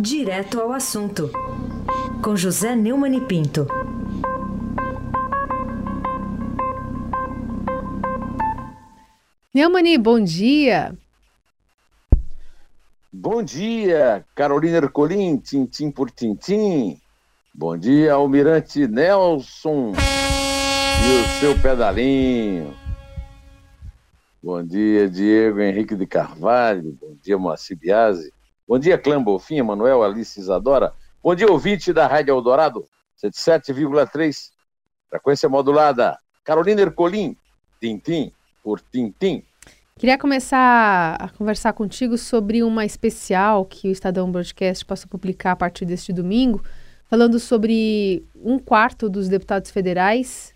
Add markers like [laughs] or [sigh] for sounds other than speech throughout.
Direto ao assunto, com José Neumann e Pinto. Neumani, bom dia. Bom dia, Carolina Ercolim, tintim por tintim. Bom dia, Almirante Nelson e o seu pedalinho. Bom dia, Diego Henrique de Carvalho. Bom dia, Moacir Biasi. Bom dia, Clã Bolfinha, Manuel Alice Isadora. Bom dia, ouvinte da Rádio Eldorado, 77,3. Frequência modulada. Carolina Ercolim, tintim por tintim. Queria começar a conversar contigo sobre uma especial que o Estadão Broadcast passou a publicar a partir deste domingo, falando sobre um quarto dos deputados federais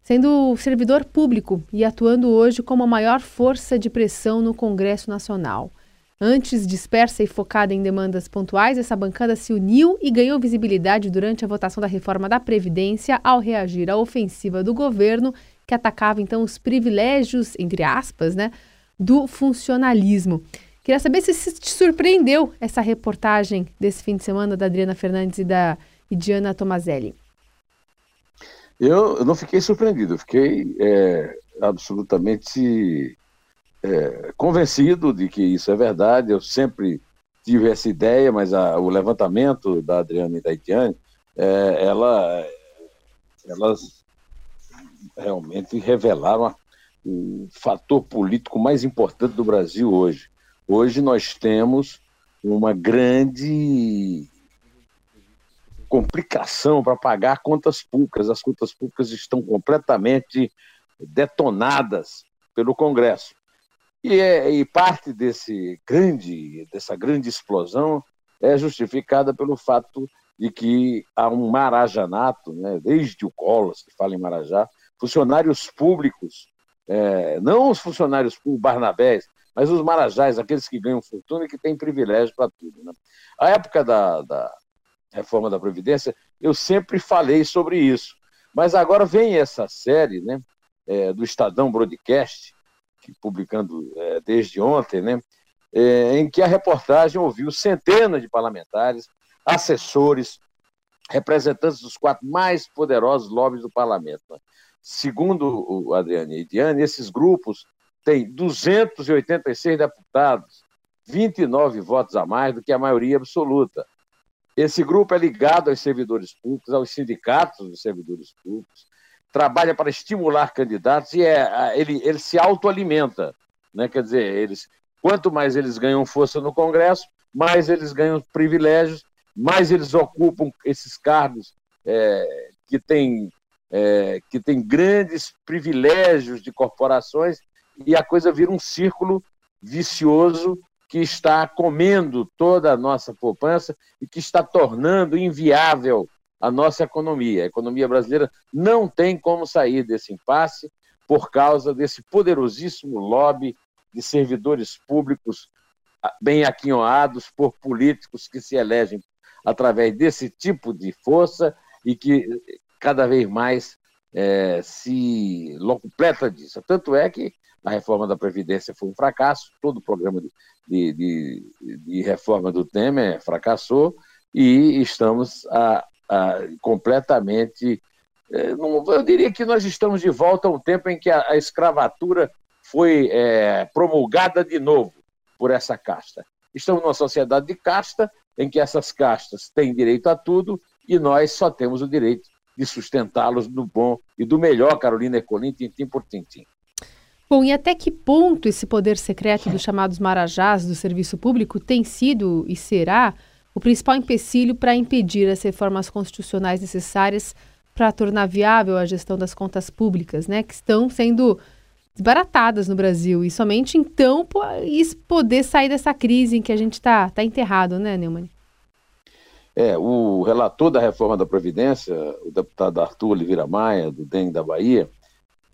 sendo servidor público e atuando hoje como a maior força de pressão no Congresso Nacional. Antes dispersa e focada em demandas pontuais, essa bancada se uniu e ganhou visibilidade durante a votação da reforma da Previdência ao reagir à ofensiva do governo que atacava então os privilégios, entre aspas, né, do funcionalismo. Queria saber se te surpreendeu essa reportagem desse fim de semana da Adriana Fernandes e da e Diana Tomazelli. Eu não fiquei surpreendido, fiquei é, absolutamente é, convencido de que isso é verdade. Eu sempre tive essa ideia, mas a, o levantamento da Adriana e da Itiane, é, ela, elas realmente revelaram o fator político mais importante do Brasil hoje. Hoje nós temos uma grande complicação para pagar contas públicas. As contas públicas estão completamente detonadas pelo Congresso. E, é, e parte desse grande, dessa grande explosão é justificada pelo fato de que há um marajanato, né, desde o Collor, se fala em Marajá, funcionários públicos, é, não os funcionários públicos Barnabés, mas os marajás, aqueles que ganham fortuna e que têm privilégio para tudo. Né? A época da, da reforma da Previdência, eu sempre falei sobre isso. Mas agora vem essa série né, é, do Estadão Broadcast, que, publicando é, desde ontem, né, é, em que a reportagem ouviu centenas de parlamentares, assessores, representantes dos quatro mais poderosos lobbies do parlamento. Né? Segundo o Adriano e Diane, esses grupos têm 286 deputados, 29 votos a mais do que a maioria absoluta. Esse grupo é ligado aos servidores públicos, aos sindicatos dos servidores públicos, trabalha para estimular candidatos e é, ele, ele se autoalimenta. Né? Quer dizer, eles, quanto mais eles ganham força no Congresso, mais eles ganham privilégios, mais eles ocupam esses cargos é, que, têm, é, que têm grandes privilégios de corporações e a coisa vira um círculo vicioso que está comendo toda a nossa poupança e que está tornando inviável a nossa economia. A economia brasileira não tem como sair desse impasse por causa desse poderosíssimo lobby de servidores públicos ah, bem aquinhoados por políticos que se elegem através desse tipo de força e que cada vez mais é, se completa disso. Tanto é que a reforma da Previdência foi um fracasso, todo o programa de, de, de, de reforma do Temer fracassou e estamos a, completamente. É, eu diria que nós estamos de volta a um tempo em que a, a escravatura foi é, promulgada de novo por essa casta. Estamos numa sociedade de casta em que essas castas têm direito a tudo e nós só temos o direito de sustentá-los do bom e do melhor, Carolina Ercolim, tintim por tintim. Bom, e até que ponto esse poder secreto dos chamados marajás do serviço público tem sido e será o principal empecilho para impedir as reformas constitucionais necessárias para tornar viável a gestão das contas públicas, né, que estão sendo desbaratadas no Brasil e somente então poder sair dessa crise em que a gente está tá enterrado, né, Neumann? É, o relator da reforma da Previdência, o deputado Arthur Oliveira Maia, do DEM da Bahia,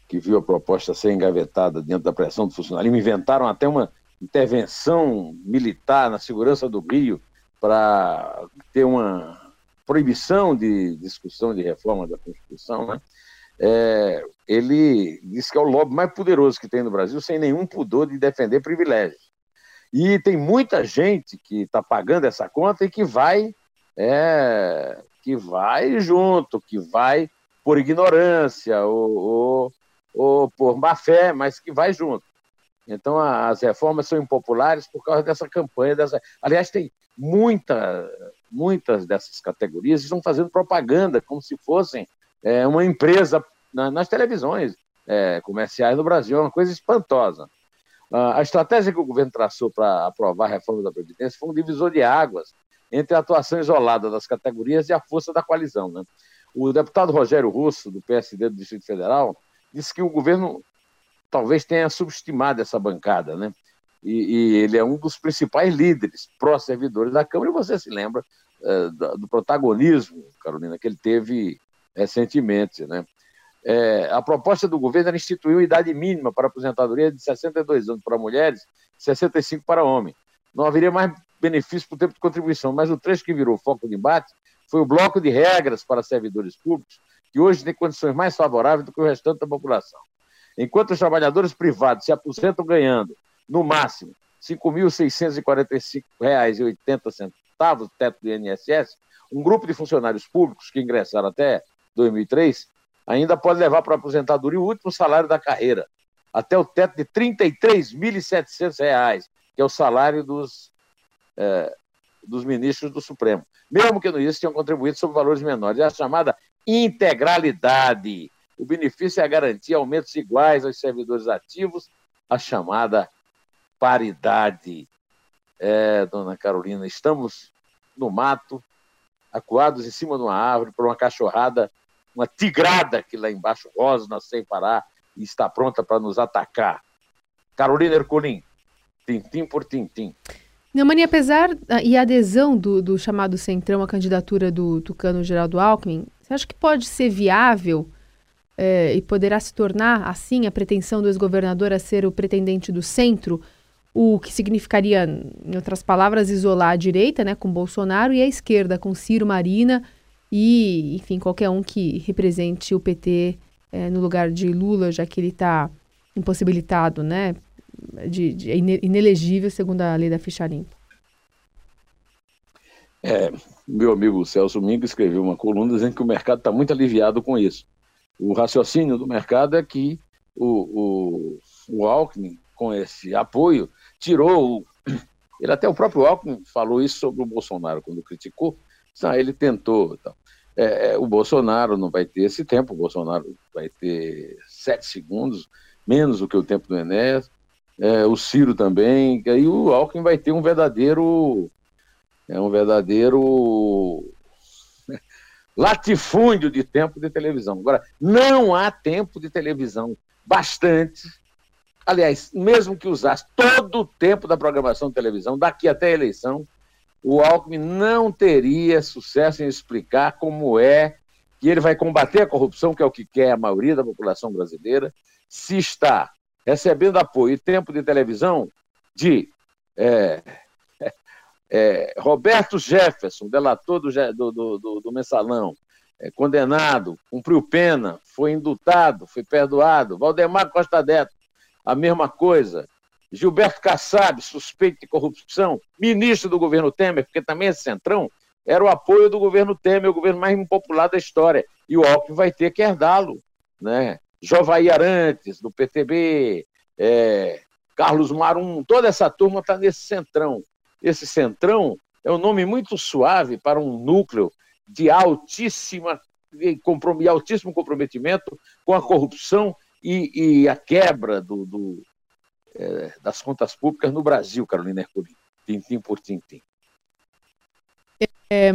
que viu a proposta ser engavetada dentro da pressão do funcionalismo, inventaram até uma intervenção militar na segurança do Rio para ter uma proibição de discussão de reforma da Constituição, né? É, ele disse que é o lobby mais poderoso que tem no Brasil, sem nenhum pudor de defender privilégios. E tem muita gente que está pagando essa conta e que vai, é, que vai junto, que vai por ignorância ou, ou, ou por má fé, mas que vai junto. Então as reformas são impopulares por causa dessa campanha. Dessa... Aliás, tem muita, muitas dessas categorias estão fazendo propaganda como se fossem é, uma empresa na, nas televisões é, comerciais do Brasil. É uma coisa espantosa. A estratégia que o governo traçou para aprovar a reforma da Previdência foi um divisor de águas entre a atuação isolada das categorias e a força da coalizão. Né? O deputado Rogério Russo, do PSD do Distrito Federal, disse que o governo talvez tenha subestimado essa bancada, né? E, e ele é um dos principais líderes pró-servidores da Câmara, e você se lembra é, do, protagonismo, Carolina, que ele teve recentemente, né? É, a proposta do governo era instituir uma idade mínima para aposentadoria de 62 anos para mulheres, 65 para homens. Não haveria mais benefício o tempo de contribuição, mas o trecho que virou foco do debate foi o bloco de regras para servidores públicos, que hoje tem condições mais favoráveis do que o restante da população. Enquanto os trabalhadores privados se aposentam ganhando, no máximo, R$ 5.645,80, teto do INSS, um grupo de funcionários públicos que ingressaram até 2003 ainda pode levar para a aposentadoria o último salário da carreira, até o teto de R$ 33.700, que é o salário dos, é, dos ministros do Supremo. Mesmo que no isso tenham contribuído sobre valores menores. É a chamada integralidade. O benefício é a garantia aumentos iguais aos servidores ativos, a chamada paridade. É, dona Carolina, estamos no mato, acuados em cima de uma árvore por uma cachorrada uma tigrada que lá embaixo rosna sem parar e está pronta para nos atacar. Carolina Ercolim, tintim por tintim. Neumani, apesar ah, e a adesão do, do, chamado Centrão à candidatura do Tucano Geraldo Alckmin, você acha que pode ser viável é, e poderá se tornar, assim, a pretensão do ex-governador a ser o pretendente do centro, o que significaria, em outras palavras, isolar a direita, né, com Bolsonaro, e a esquerda, com Ciro Marina e, enfim, qualquer um que represente o PT é, no lugar de Lula, já que ele está impossibilitado, né, de, de, é inelegível segundo a lei da ficha limpa. É, meu amigo Celso Mingo escreveu uma coluna dizendo que o mercado está muito aliviado com isso. O raciocínio do mercado é que o, o, o Alckmin, com esse apoio, tirou. [clears throat] Ele até o próprio Alckmin falou isso sobre o Bolsonaro quando criticou. Ah, ele tentou. Então. É, o Bolsonaro não vai ter esse tempo, o Bolsonaro vai ter sete segundos, menos do que o tempo do Enéas, é, o Ciro também, e aí o Alckmin vai ter um verdadeiro é um verdadeiro [laughs] latifúndio de tempo de televisão. Agora, não há tempo de televisão bastante. Aliás, mesmo que usasse todo o tempo da programação de televisão, daqui até a eleição, o Alckmin não teria sucesso em explicar como é que ele vai combater a corrupção, que é o que quer a maioria da população brasileira, se está recebendo apoio e tempo de televisão de é, [laughs] é, Roberto Jefferson, delator do, do, do, do mensalão, é, condenado, cumpriu pena, foi indultado, foi perdoado. Valdemar Costa Neto, a mesma coisa. Gilberto Kassab, suspeito de corrupção, ministro do governo Temer, porque também esse centrão era o apoio do governo Temer, o governo mais impopular da história. E o Alckmin vai ter que herdá-lo. Né? Jovaí Arantes, do PTB, é, Carlos Marum, toda essa turma está nesse centrão. Esse centrão é um nome muito suave para um núcleo de altíssima altíssimo comprometimento com a corrupção e, e a quebra do, do, é, das contas públicas no Brasil, Carolina Herculino, tintim por tintim. É,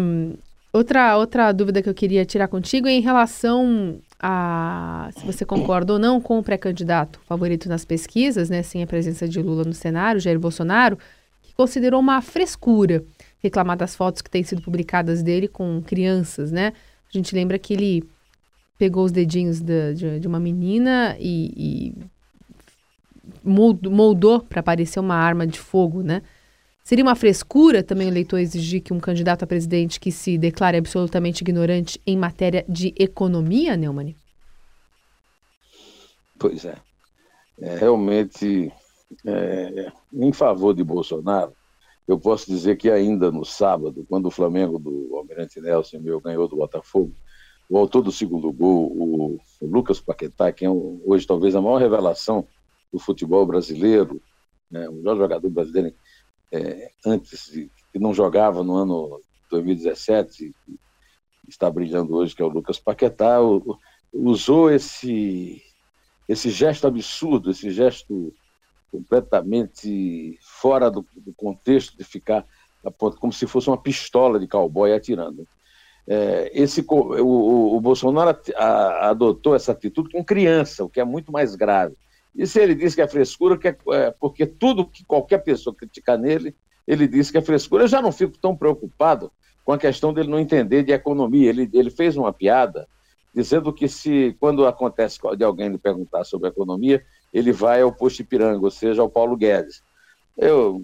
outra, outra dúvida que eu queria tirar contigo é em relação a se você concorda ou não com o pré-candidato favorito nas pesquisas, né, sem a presença de Lula no cenário, Jair Bolsonaro, que considerou uma frescura reclamar das fotos que têm sido publicadas dele com crianças, né? A gente lembra que ele pegou os dedinhos de, de, de uma menina e, e moldou para parecer uma arma de fogo, né? Seria uma frescura também o eleitor exigir que um candidato a presidente que se declare absolutamente ignorante em matéria de economia, Neumann? Pois é. é realmente é, em favor de Bolsonaro, eu posso dizer que ainda no sábado, quando o Flamengo do Almirante Nelson meu ganhou do Botafogo, o autor do segundo gol, o, Lucas Paquetá, que é hoje talvez a maior revelação do futebol brasileiro, né, o melhor jogador brasileiro é, antes de, que não jogava no ano 2017, está brilhando hoje, que é o Lucas Paquetá, o, usou esse, esse gesto absurdo, esse gesto completamente fora do, do contexto de ficar como se fosse uma pistola de cowboy atirando. É, esse, o, o Bolsonaro a, adotou essa atitude com criança, o que é muito mais grave. E se ele diz que é frescura, que é, é, porque tudo que qualquer pessoa criticar nele, ele diz que é frescura. Eu já não fico tão preocupado com a questão dele não entender de economia. Ele, ele fez uma piada dizendo que se quando acontece de alguém lhe perguntar sobre economia, ele vai ao posto Ipiranga, ou seja, ao Paulo Guedes. Eu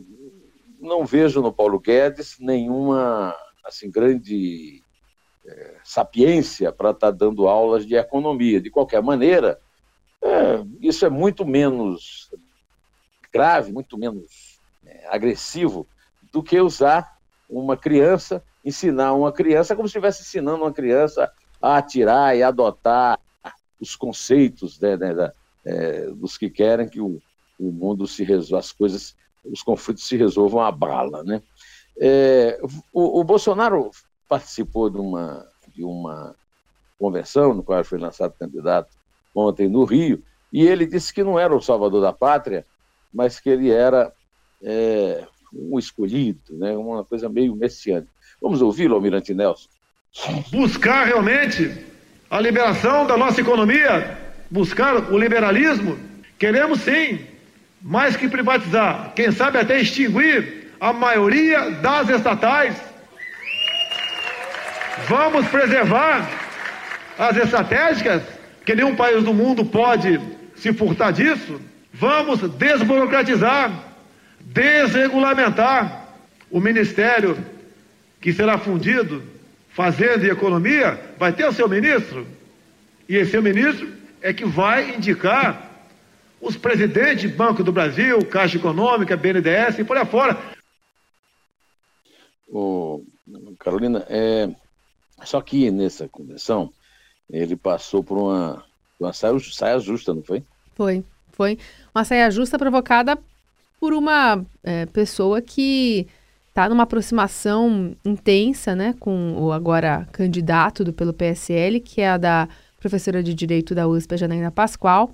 não vejo no Paulo Guedes nenhuma assim grande sapiência para estar tá dando aulas de economia. De qualquer maneira, é, isso é muito menos grave, muito menos é, agressivo do que usar uma criança, ensinar uma criança como se estivesse ensinando uma criança a atirar e adotar os conceitos né, né, da, é, dos que querem que o, o mundo se resolva, as coisas, os conflitos se resolvam a bala. Né? É, o, o, Bolsonaro participou de uma, de uma convenção, no qual foi lançado candidato ontem no Rio, e ele disse que não era o salvador da pátria, mas que ele era é, um escolhido, né? uma coisa meio messiânica. Vamos ouvi-lo, Almirante Nelson buscar realmente a liberação da nossa economia, buscar o liberalismo, queremos sim, mais que privatizar, quem sabe até extinguir a maioria das estatais. Vamos preservar as estratégicas, que nenhum país do mundo pode se furtar disso. Vamos desburocratizar, desregulamentar o ministério que será fundido Fazenda e Economia, vai ter o seu ministro. E esse seu ministro é que vai indicar os presidentes de Banco do Brasil, Caixa Econômica, BNDES e por aí fora. Ô, Carolina, é, só que nessa convenção ele passou por uma, uma saia, saia justa, não foi? Foi, foi. Uma saia justa provocada por uma é, pessoa que está numa aproximação intensa né, com o agora candidato do, pelo PSL, que é a da professora de Direito da USP, Janaína Pascoal.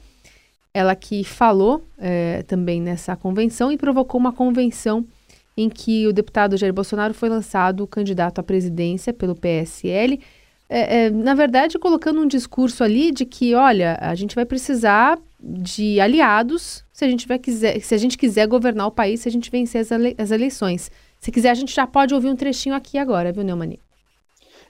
Ela que falou é, também nessa convenção e provocou uma convenção em que o deputado Jair Bolsonaro foi lançado candidato à presidência pelo PSL. É, é, na verdade, colocando um discurso ali de que, olha, a gente vai precisar de aliados se a gente, vai quiser, se a gente quiser governar o país, se a gente vencer as, ele, as eleições. Se quiser, a gente já pode ouvir um trechinho aqui agora, viu, Neumani?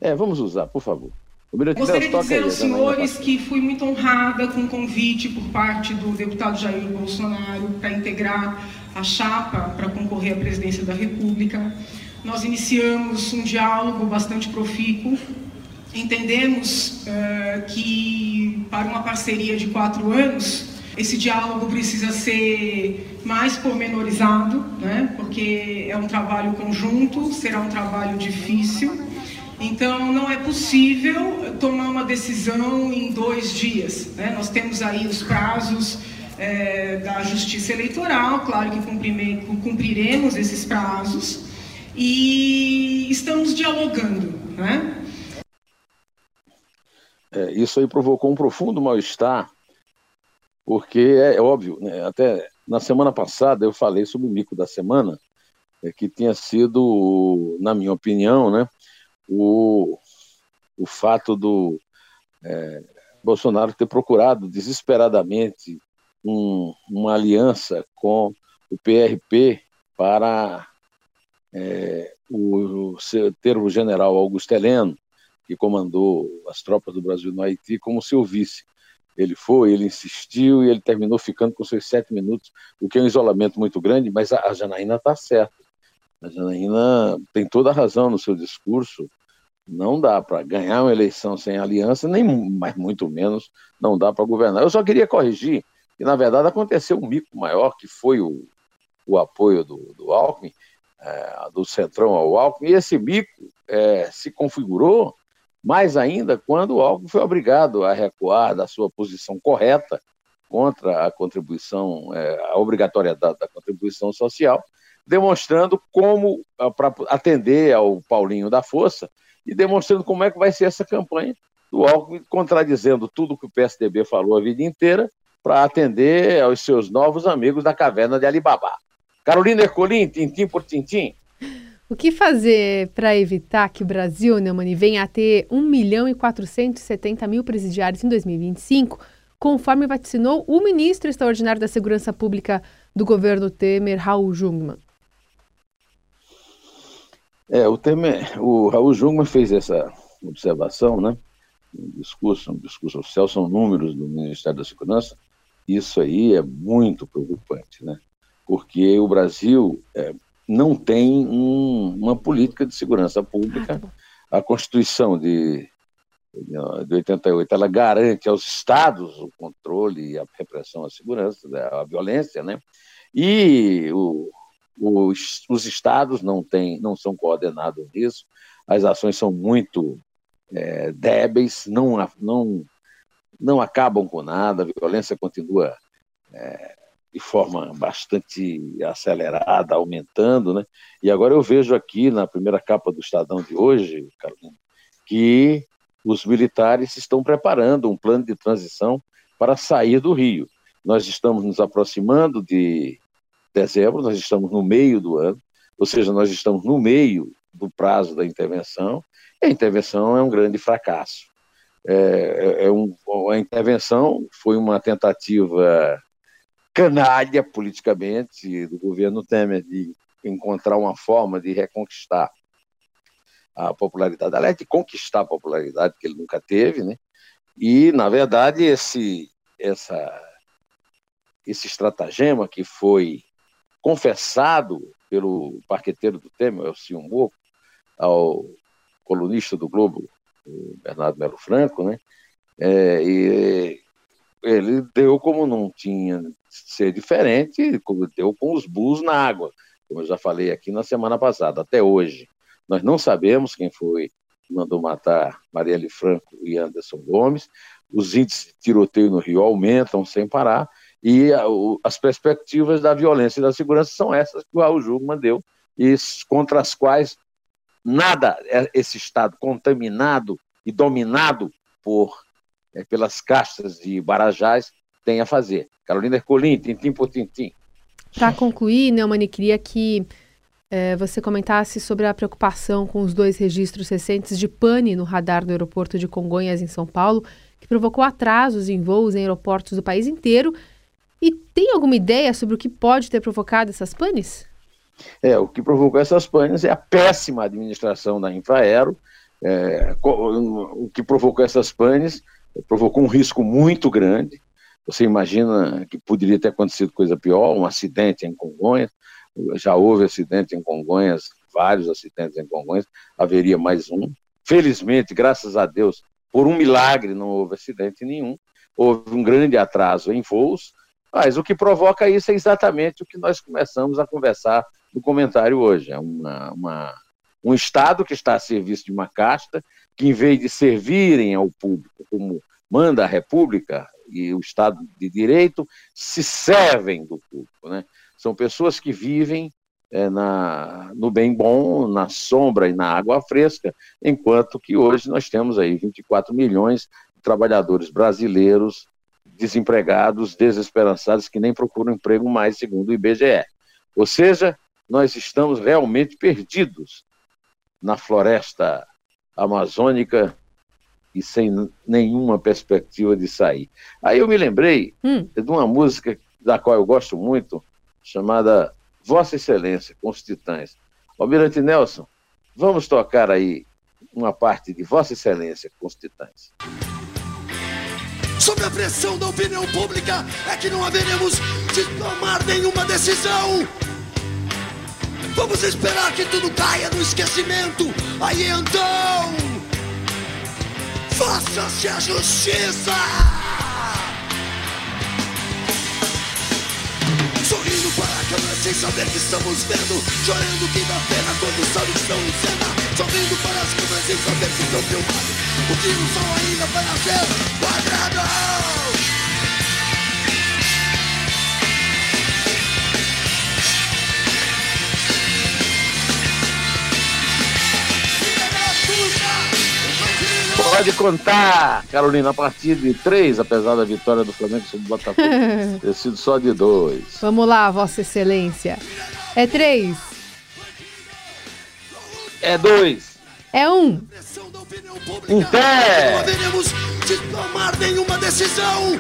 É, vamos usar, por favor. Gostaria de dizer aos senhores que fui muito honrada com o convite por parte do deputado Jair Bolsonaro para integrar a chapa para concorrer à presidência da República. Nós iniciamos um diálogo bastante profícuo. Entendemos uh, que para uma parceria de quatro anos esse diálogo precisa ser mais pormenorizado, né? porque é um trabalho conjunto, será um trabalho difícil. Então, não é possível tomar uma decisão em dois dias. Né? Nós temos aí os prazos é, da Justiça Eleitoral, claro que cumpriremos esses prazos, e estamos dialogando. Né? É, isso aí provocou um profundo mal-estar porque é, é óbvio, né? até na semana passada eu falei sobre o mico da semana, é, que tinha sido, na minha opinião, né, o, o fato do é, Bolsonaro ter procurado desesperadamente um, uma aliança com o PRP para é, o, o termo-general Augusto Heleno, que comandou as tropas do Brasil no Haiti, como seu vice. Ele foi, ele insistiu e ele terminou ficando com seus sete minutos, o que é um isolamento muito grande, mas a, a Janaína está certa. A Janaína tem toda a razão no seu discurso. Não dá para ganhar uma eleição sem aliança, nem mais muito menos não dá para governar. Eu só queria corrigir E, na verdade, aconteceu um mico maior, que foi o, o apoio do, do Alckmin, é, do Centrão ao Alckmin, e esse mico é, se configurou mais ainda quando o Alckmin foi obrigado a recuar da sua posição correta contra a contribuição, é, a obrigatoriedade da contribuição social, demonstrando como, para atender ao Paulinho da Força, e demonstrando como é que vai ser essa campanha do Alckmin, contradizendo tudo que o PSDB falou a vida inteira, para atender aos seus novos amigos da caverna de Alibaba. Carolina Ercolim, tintim por tintim. O que fazer para evitar que o Brasil, Neumani, venha a ter 1 milhão e 470 mil presidiários em 2025, conforme vaticinou o ministro extraordinário da Segurança Pública do governo Temer, Raul Jungmann? É, o, Temer, o Raul Jungmann fez essa observação, né? Um discurso, um discurso oficial, são números do Ministério da Segurança. Isso aí é muito preocupante, né? Porque o Brasil é, não tem um, uma política de segurança pública. A Constituição de, de 88 ela garante aos estados o controle e a repressão à segurança, à violência, né? E o, os, os estados não têm, não são coordenados nisso. As ações são muito é, débeis, não, não, não acabam com nada, a violência continua é, de forma bastante acelerada, aumentando, né? E agora eu vejo aqui na primeira capa do Estadão de hoje, Carolina, que os militares estão preparando um plano de transição para sair do Rio. Nós estamos nos aproximando de dezembro, nós estamos no meio do ano, ou seja, nós estamos no meio do prazo da intervenção, e a intervenção é um grande fracasso. É, é, é um, a intervenção foi uma tentativa canalha politicamente do governo Temer de encontrar uma forma de reconquistar a popularidade, aliás, de conquistar a popularidade que ele nunca teve, né? E, na verdade, esse, essa, esse estratagema que foi confessado pelo parqueteiro do Temer, Elcio Moco, ao colunista do Globo, Bernardo Melo Franco, né? É, e ele deu como não tinha ser diferente, deu com os bus na água, como eu já falei aqui na semana passada, até hoje. Nós não sabemos quem foi que mandou matar Marielle Franco e Anderson Gomes. Os índices de tiroteio no Rio aumentam sem parar e a, o, as perspectivas da violência e da segurança são essas que o Raul Jugman deu e contra as quais nada é esse Estado contaminado e dominado por é, pelas castas de Barajás tem a fazer. Carolina Ercolim, tintim por tintim. Para concluir, Neumani, queria que é, você comentasse sobre a preocupação com os dois registros recentes de pane no radar do aeroporto de Congonhas, em São Paulo, que provocou atrasos em voos em aeroportos do país inteiro. E tem alguma ideia sobre o que pode ter provocado essas panes? É, o que provocou essas panes é a péssima administração da Infraero. É, o que provocou essas panes provocou um risco muito grande. Você imagina que poderia ter acontecido coisa pior, um acidente em Congonhas. Já houve acidente em Congonhas, vários acidentes em Congonhas, haveria mais um. Felizmente, graças a Deus, por um milagre não houve acidente nenhum. Houve um grande atraso em voos, mas o que provoca isso é exatamente o que nós começamos a conversar no comentário hoje. É uma, uma, um Estado que está a serviço de uma casta, que em vez de servirem ao público como manda a República, e o Estado de Direito se servem do público. Né? São pessoas que vivem é, na, no bem bom, na sombra e na água fresca, enquanto que hoje nós temos aí 24 milhões de trabalhadores brasileiros desempregados, desesperançados, que nem procuram emprego mais, segundo o IBGE. Ou seja, nós estamos realmente perdidos na floresta amazônica e sem nenhuma perspectiva de sair. Aí eu me lembrei hum. de uma música da qual eu gosto muito, chamada Vossa Excelência, com os Titãs. Almirante Nelson, vamos tocar aí uma parte de Vossa Excelência com os Titãs. Sob a pressão da opinião pública, é que não haveremos de tomar nenhuma decisão. Vamos esperar que tudo caia no esquecimento. Aí então Faça-se a justiça! Sorrindo para a câmera sem saber que estamos vendo. Chorando que dá pena quando sabe que estão em cena. Sorrindo para as câmeras sem saber que estão filmando O que não são ainda para ser quadrado Pode contar, Carolina, a partir de três, apesar da vitória do Flamengo sobre o Botafogo [laughs] ter sido só de dois. Vamos lá, Vossa Excelência. É três. É dois. É um. Em pé. Não haveremos de tomar nenhuma decisão.